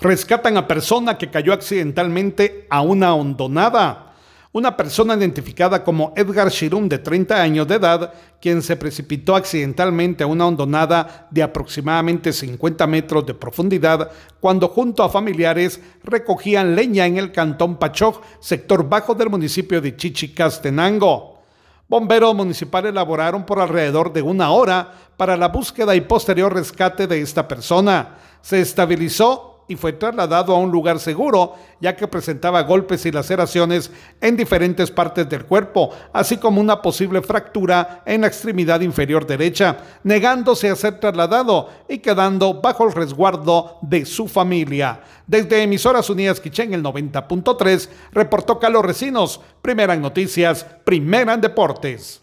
Rescatan a persona que cayó accidentalmente a una hondonada. Una persona identificada como Edgar Shirum de 30 años de edad, quien se precipitó accidentalmente a una hondonada de aproximadamente 50 metros de profundidad cuando junto a familiares recogían leña en el cantón Pachoj, sector bajo del municipio de Chichicastenango. Bomberos municipales elaboraron por alrededor de una hora para la búsqueda y posterior rescate de esta persona. Se estabilizó y fue trasladado a un lugar seguro, ya que presentaba golpes y laceraciones en diferentes partes del cuerpo, así como una posible fractura en la extremidad inferior derecha, negándose a ser trasladado y quedando bajo el resguardo de su familia. Desde Emisoras Unidas Quichén, el 90.3, reportó Carlos Recinos, primera en noticias, primera en deportes.